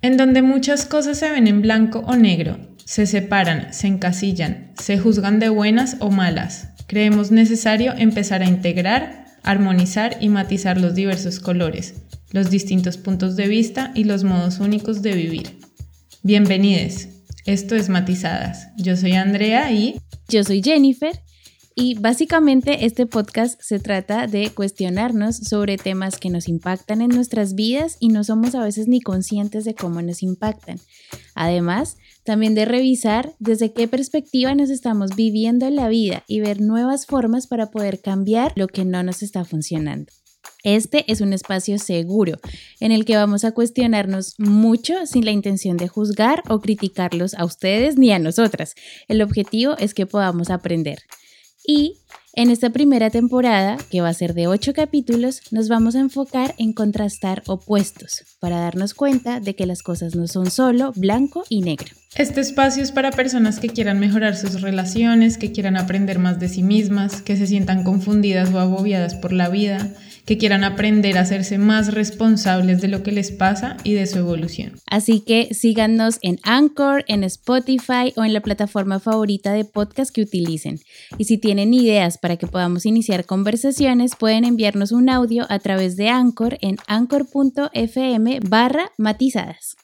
En donde muchas cosas se ven en blanco o negro, se separan, se encasillan, se juzgan de buenas o malas, creemos necesario empezar a integrar, armonizar y matizar los diversos colores, los distintos puntos de vista y los modos únicos de vivir. Bienvenidos. Esto es Matizadas. Yo soy Andrea y... Yo soy Jennifer y básicamente este podcast se trata de cuestionarnos sobre temas que nos impactan en nuestras vidas y no somos a veces ni conscientes de cómo nos impactan. Además, también de revisar desde qué perspectiva nos estamos viviendo la vida y ver nuevas formas para poder cambiar lo que no nos está funcionando. Este es un espacio seguro en el que vamos a cuestionarnos mucho sin la intención de juzgar o criticarlos a ustedes ni a nosotras. El objetivo es que podamos aprender. Y en esta primera temporada, que va a ser de ocho capítulos, nos vamos a enfocar en contrastar opuestos para darnos cuenta de que las cosas no son solo blanco y negro. Este espacio es para personas que quieran mejorar sus relaciones, que quieran aprender más de sí mismas, que se sientan confundidas o agobiadas por la vida que quieran aprender a hacerse más responsables de lo que les pasa y de su evolución. Así que síganos en Anchor, en Spotify o en la plataforma favorita de podcast que utilicen. Y si tienen ideas para que podamos iniciar conversaciones, pueden enviarnos un audio a través de Anchor en anchor.fm barra matizadas.